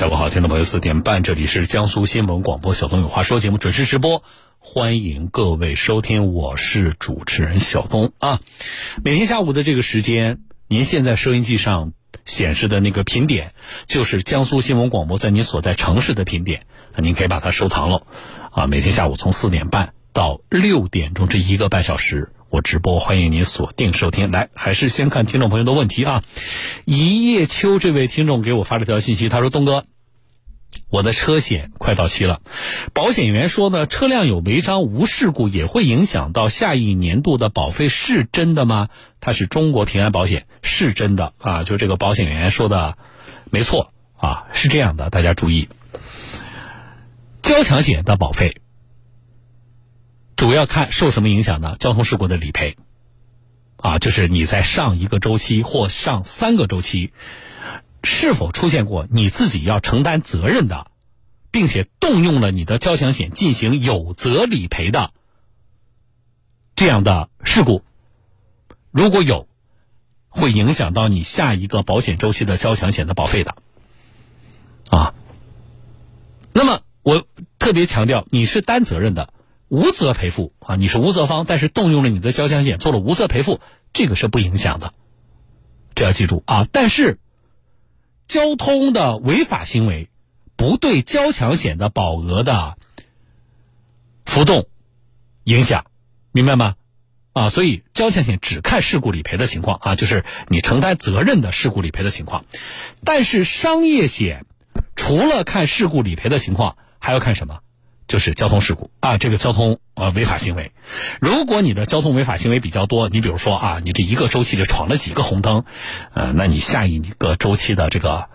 下午好，听众朋友，四点半，这里是江苏新闻广播《小东有话说》节目准时直播，欢迎各位收听，我是主持人小东啊。每天下午的这个时间，您现在收音机上显示的那个频点，就是江苏新闻广播在您所在城市的频点，您可以把它收藏了啊。每天下午从四点半到六点钟这一个半小时。我直播，欢迎您锁定收听。来，还是先看听众朋友的问题啊。一叶秋这位听众给我发了条信息，他说：“东哥，我的车险快到期了，保险员说呢，车辆有违章无事故也会影响到下一年度的保费，是真的吗？”他是中国平安保险，是真的啊。就这个保险员说的，没错啊，是这样的。大家注意，交强险的保费。主要看受什么影响呢？交通事故的理赔，啊，就是你在上一个周期或上三个周期，是否出现过你自己要承担责任的，并且动用了你的交强险进行有责理赔的这样的事故，如果有，会影响到你下一个保险周期的交强险的保费的，啊，那么我特别强调，你是担责任的。无责赔付啊，你是无责方，但是动用了你的交强险做了无责赔付，这个是不影响的，这要记住啊。但是，交通的违法行为不对交强险的保额的浮动影响，明白吗？啊，所以交强险只看事故理赔的情况啊，就是你承担责任的事故理赔的情况。但是商业险除了看事故理赔的情况，还要看什么？就是交通事故啊，这个交通呃违法行为，如果你的交通违法行为比较多，你比如说啊，你这一个周期里闯了几个红灯，呃，那你下一个周期的这个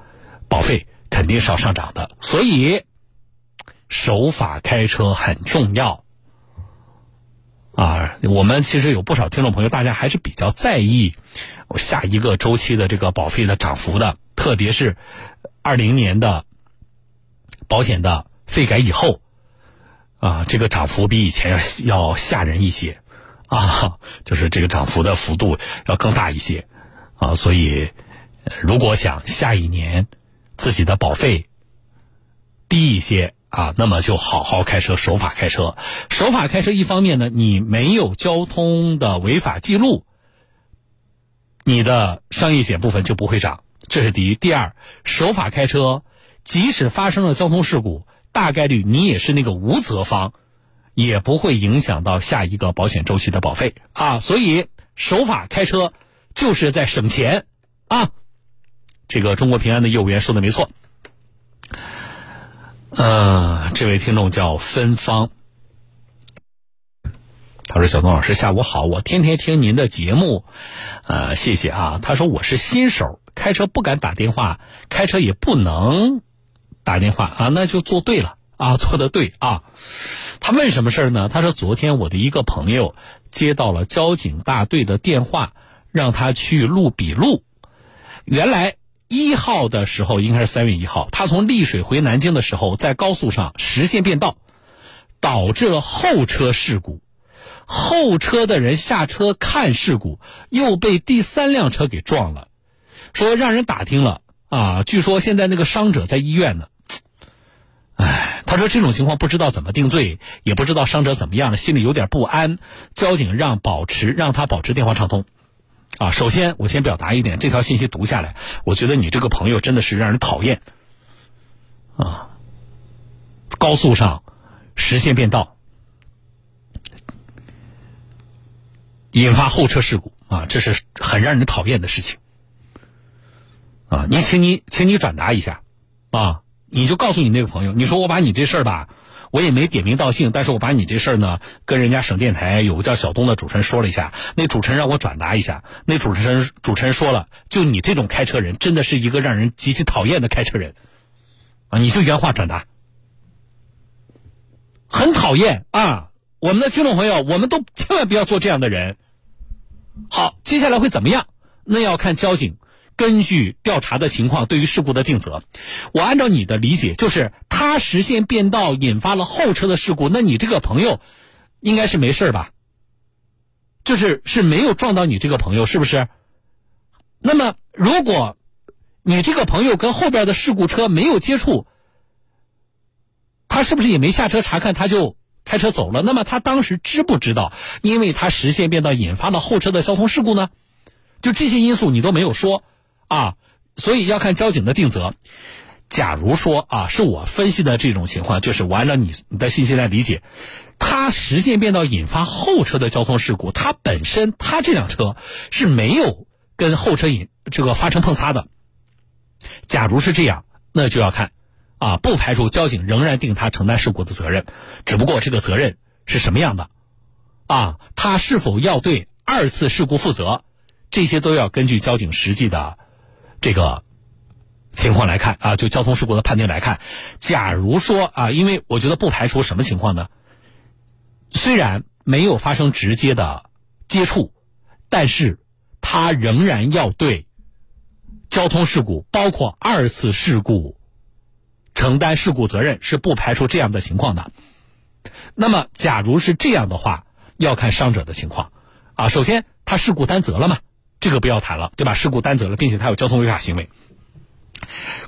保费肯定是要上涨的。所以守法开车很重要啊。我们其实有不少听众朋友，大家还是比较在意下一个周期的这个保费的涨幅的，特别是二零年的保险的费改以后。啊，这个涨幅比以前要要吓人一些，啊，就是这个涨幅的幅度要更大一些，啊，所以如果想下一年自己的保费低一些啊，那么就好好开车，守法开车。守法开车一方面呢，你没有交通的违法记录，你的商业险部分就不会涨，这是第一。第二，守法开车，即使发生了交通事故。大概率你也是那个无责方，也不会影响到下一个保险周期的保费啊。所以守法开车就是在省钱啊。这个中国平安的业务员说的没错。呃，这位听众叫芬芳，他说：“小东老师，下午好，我天天听您的节目，呃，谢谢啊。”他说：“我是新手，开车不敢打电话，开车也不能。”打电话啊，那就做对了啊，做的对啊。他问什么事儿呢？他说昨天我的一个朋友接到了交警大队的电话，让他去录笔录。原来一号的时候应该是三月一号，他从丽水回南京的时候，在高速上实线变道，导致了后车事故。后车的人下车看事故，又被第三辆车给撞了。说让人打听了啊，据说现在那个伤者在医院呢。哎，他说这种情况不知道怎么定罪，也不知道伤者怎么样了，心里有点不安。交警让保持让他保持电话畅通。啊，首先我先表达一点，这条信息读下来，我觉得你这个朋友真的是让人讨厌。啊，高速上实线变道，引发后车事故啊，这是很让人讨厌的事情。啊，你请你请你转达一下，啊。你就告诉你那个朋友，你说我把你这事儿吧，我也没点名道姓，但是我把你这事儿呢，跟人家省电台有个叫小东的主持人说了一下，那主持人让我转达一下，那主持人主持人说了，就你这种开车人，真的是一个让人极其讨厌的开车人，啊，你就原话转达，很讨厌啊！我们的听众朋友，我们都千万不要做这样的人。好，接下来会怎么样？那要看交警。根据调查的情况，对于事故的定责，我按照你的理解，就是他实线变道引发了后车的事故，那你这个朋友应该是没事吧？就是是没有撞到你这个朋友，是不是？那么如果你这个朋友跟后边的事故车没有接触，他是不是也没下车查看，他就开车走了？那么他当时知不知道，因为他实线变道引发了后车的交通事故呢？就这些因素你都没有说啊，所以要看交警的定责。假如说啊，是我分析的这种情况，就是我按照你你的信息来理解，他实线变道引发后车的交通事故，他本身他这辆车是没有跟后车引这个发生碰擦的。假如是这样，那就要看啊，不排除交警仍然定他承担事故的责任，只不过这个责任是什么样的啊？他是否要对二次事故负责？这些都要根据交警实际的这个。情况来看啊，就交通事故的判定来看，假如说啊，因为我觉得不排除什么情况呢？虽然没有发生直接的接触，但是他仍然要对交通事故，包括二次事故承担事故责任，是不排除这样的情况的。那么，假如是这样的话，要看伤者的情况啊。首先，他事故担责了嘛？这个不要谈了，对吧？事故担责了，并且他有交通违法行为。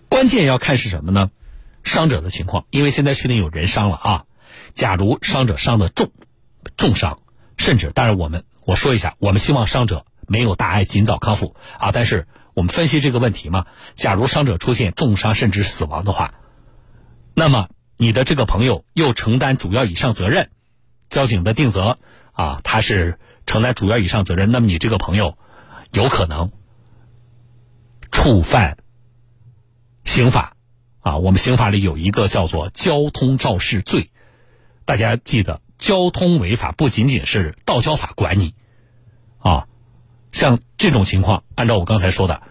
关键要看是什么呢？伤者的情况，因为现在确定有人伤了啊。假如伤者伤的重，重伤，甚至当然我们我说一下，我们希望伤者没有大碍，尽早康复啊。但是我们分析这个问题嘛，假如伤者出现重伤甚至死亡的话，那么你的这个朋友又承担主要以上责任，交警的定责啊，他是承担主要以上责任，那么你这个朋友有可能触犯。刑法，啊，我们刑法里有一个叫做交通肇事罪，大家记得，交通违法不仅仅是道交法管你，啊，像这种情况，按照我刚才说的，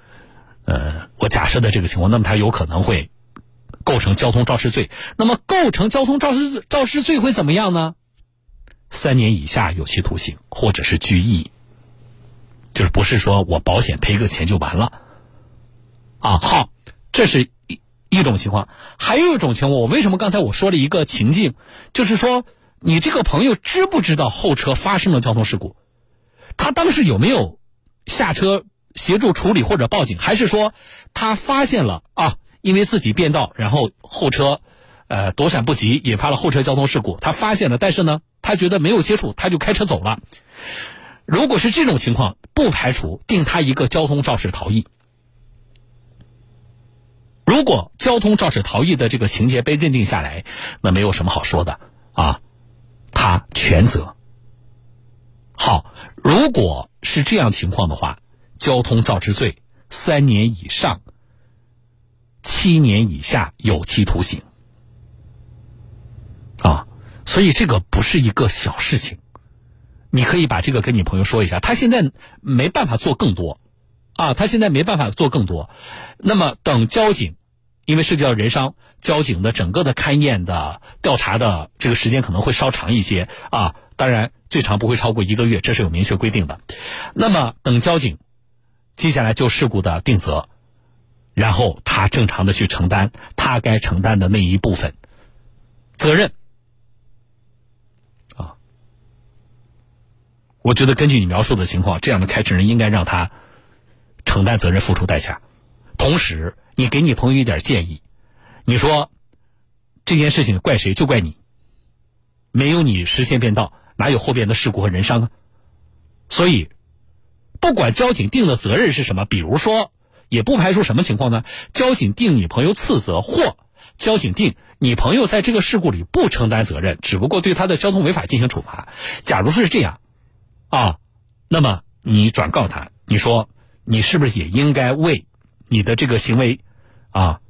呃，我假设的这个情况，那么他有可能会构成交通肇事罪。那么构成交通肇事肇事罪会怎么样呢？三年以下有期徒刑，或者是拘役，就是不是说我保险赔个钱就完了，啊，好。这是一一种情况，还有一种情况，我为什么刚才我说了一个情境，就是说你这个朋友知不知道后车发生了交通事故？他当时有没有下车协助处理或者报警？还是说他发现了啊，因为自己变道，然后后车呃躲闪不及，引发了后车交通事故？他发现了，但是呢，他觉得没有接触，他就开车走了。如果是这种情况，不排除定他一个交通肇事逃逸。如果交通肇事逃逸的这个情节被认定下来，那没有什么好说的啊，他全责。好，如果是这样情况的话，交通肇事罪三年以上七年以下有期徒刑啊，所以这个不是一个小事情。你可以把这个跟你朋友说一下，他现在没办法做更多。啊，他现在没办法做更多，那么等交警，因为涉及到人伤，交警的整个的勘验的调查的这个时间可能会稍长一些啊，当然最长不会超过一个月，这是有明确规定的。那么等交警接下来就事故的定责，然后他正常的去承担他该承担的那一部分责任我觉得根据你描述的情况，这样的开车人应该让他。承担责任，付出代价，同时你给你朋友一点建议，你说这件事情怪谁就怪你，没有你实线变道，哪有后边的事故和人伤啊？所以，不管交警定的责任是什么，比如说，也不排除什么情况呢？交警定你朋友次责，或交警定你朋友在这个事故里不承担责任，只不过对他的交通违法进行处罚。假如说是这样，啊，那么你转告他，你说。你是不是也应该为你的这个行为啊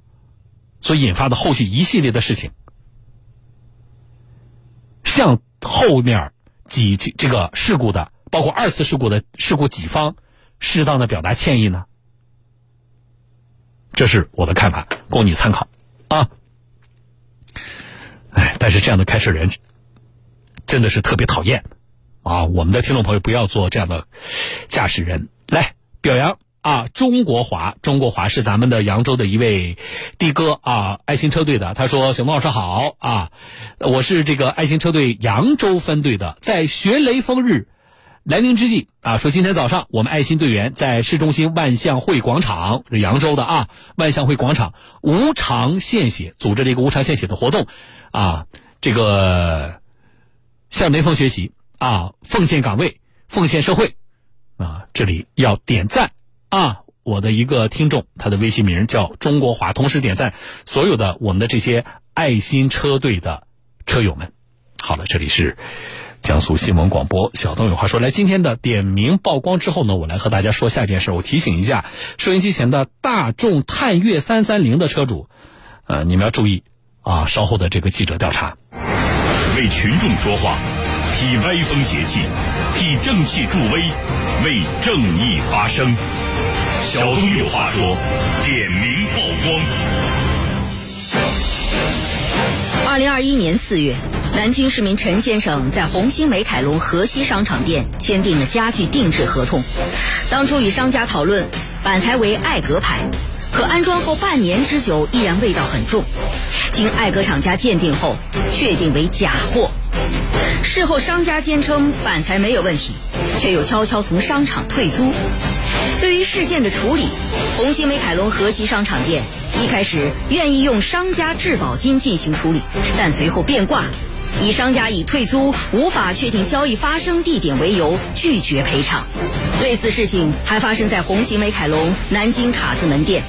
所引发的后续一系列的事情，向后面几这个事故的，包括二次事故的事故几方，适当的表达歉意呢？这是我的看法，供你参考啊。哎，但是这样的开车人真的是特别讨厌啊！我们的听众朋友不要做这样的驾驶人，来。表扬啊！中国华，中国华是咱们的扬州的一位的哥啊，爱心车队的。他说：“小孟老师好啊，我是这个爱心车队扬州分队的，在学雷锋日来临之际啊，说今天早上我们爱心队员在市中心万象汇广场，是扬州的啊，万象汇广场无偿献血组织了一个无偿献血的活动，啊，这个向雷锋学习啊，奉献岗位，奉献社会，啊，这里要点赞啊，我的一个听众，他的微信名叫中国华，同时点赞所有的我们的这些爱心车队的车友们。好了，这里是。江苏新闻广播，小东有话说。来，今天的点名曝光之后呢，我来和大家说下一件事。我提醒一下收音机前的大众探岳三三零的车主，呃，你们要注意啊，稍后的这个记者调查，为群众说话，替歪风邪气，替正气助威，为正义发声。小东有话说，点名曝光。二零二一年四月。南京市民陈先生在红星美凯龙河西商场店签订了家具定制合同。当初与商家讨论，板材为艾格牌，可安装后半年之久依然味道很重。经艾格厂家鉴定后，确定为假货。事后商家坚称板材没有问题，却又悄悄从商场退租。对于事件的处理，红星美凯龙河西商场店一开始愿意用商家质保金进行处理，但随后变卦。以商家以退租无法确定交易发生地点为由拒绝赔偿。类似事情还发生在红星美凯龙南京卡子门店。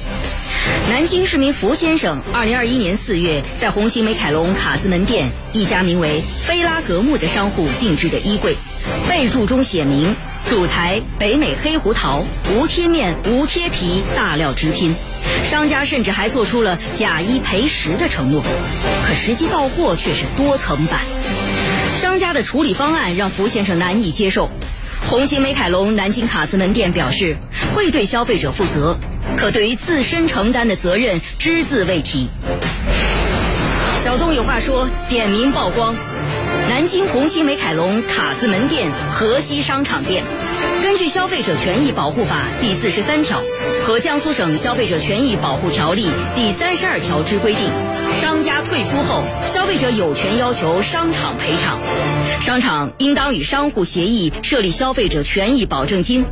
南京市民福先生，二零二一年四月在红星美凯龙卡子门店一家名为“菲拉格木”的商户定制的衣柜，备注中写明主材北美黑胡桃，无贴面、无贴皮，大料直拼。商家甚至还做出了假一赔十的承诺，可实际到货却是多层板。商家的处理方案让福先生难以接受。红星美凯龙南京卡子门店表示会对消费者负责，可对于自身承担的责任只字未提。小东有话说，点名曝光。南京红星美凯龙卡子门店河西商场店，根据《消费者权益保护法》第四十三条和江苏省消费者权益保护条例第三十二条之规定，商家退租后，消费者有权要求商场赔偿。商场应当与商户协议设立消费者权益保证金，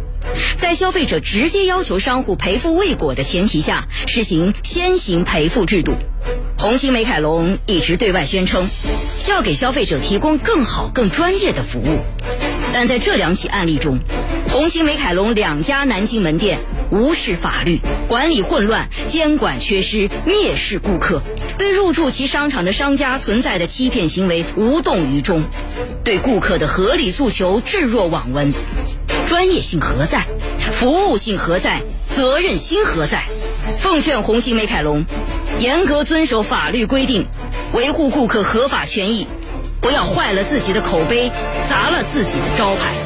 在消费者直接要求商户赔付未果的前提下，实行先行赔付制度。红星美凯龙一直对外宣称。要给消费者提供更好、更专业的服务，但在这两起案例中，红星美凯龙两家南京门店无视法律，管理混乱，监管缺失，蔑视顾客，对入驻其商场的商家存在的欺骗行为无动于衷，对顾客的合理诉求置若罔闻，专业性何在？服务性何在？责任心何在？奉劝红星美凯龙，严格遵守法律规定。维护顾客合法权益，不要坏了自己的口碑，砸了自己的招牌。